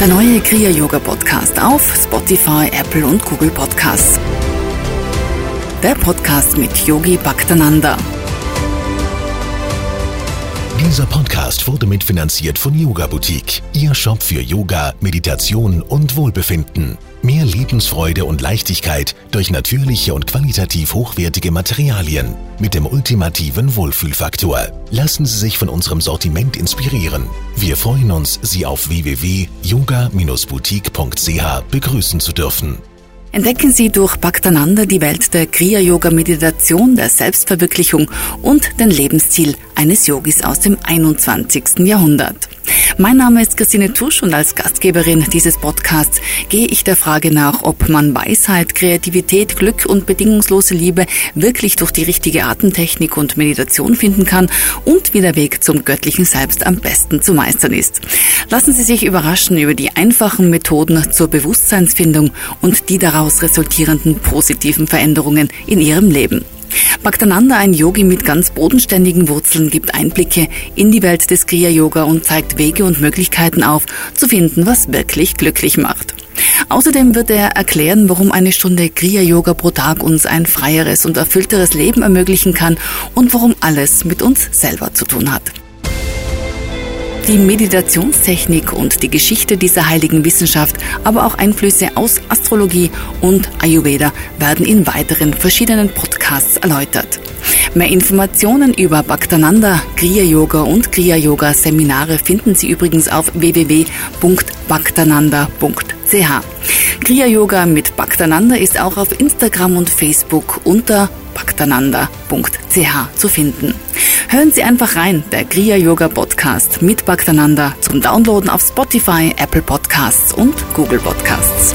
Der neue Kriya Yoga Podcast auf Spotify, Apple und Google Podcasts. Der Podcast mit Yogi Bhaktananda. Dieser Podcast wurde mitfinanziert von Yoga Boutique, Ihr Shop für Yoga, Meditation und Wohlbefinden. Mehr Lebensfreude und Leichtigkeit durch natürliche und qualitativ hochwertige Materialien mit dem ultimativen Wohlfühlfaktor. Lassen Sie sich von unserem Sortiment inspirieren. Wir freuen uns, Sie auf www.yoga-boutique.ch begrüßen zu dürfen. Entdecken Sie durch Bhaktananda die Welt der Kriya-Yoga-Meditation, der Selbstverwirklichung und den Lebensstil eines Yogis aus dem 21. Jahrhundert. Mein Name ist Christine Tusch und als Gastgeberin dieses Podcasts gehe ich der Frage nach, ob man Weisheit, Kreativität, Glück und bedingungslose Liebe wirklich durch die richtige Atemtechnik und Meditation finden kann und wie der Weg zum göttlichen Selbst am besten zu meistern ist. Lassen Sie sich überraschen über die einfachen Methoden zur Bewusstseinsfindung und die daraus resultierenden positiven Veränderungen in Ihrem Leben. Bhaktananda, ein Yogi mit ganz bodenständigen Wurzeln, gibt Einblicke in die Welt des Kriya-Yoga und zeigt Wege und Möglichkeiten auf, zu finden, was wirklich glücklich macht. Außerdem wird er erklären, warum eine Stunde Kriya-Yoga pro Tag uns ein freieres und erfüllteres Leben ermöglichen kann und warum alles mit uns selber zu tun hat. Die Meditationstechnik und die Geschichte dieser heiligen Wissenschaft, aber auch Einflüsse aus Astrologie und Ayurveda werden in weiteren verschiedenen Podcasts erläutert. Mehr Informationen über Bhaktananda, Kriya Yoga und Kriya Yoga Seminare finden Sie übrigens auf www.bhaktananda.ch. Kriya Yoga mit Bhaktananda ist auch auf Instagram und Facebook unter bhaktananda.ch zu finden. Hören Sie einfach rein, der Kriya Yoga Podcast mit Bhaktananda zum Downloaden auf Spotify, Apple Podcasts und Google Podcasts.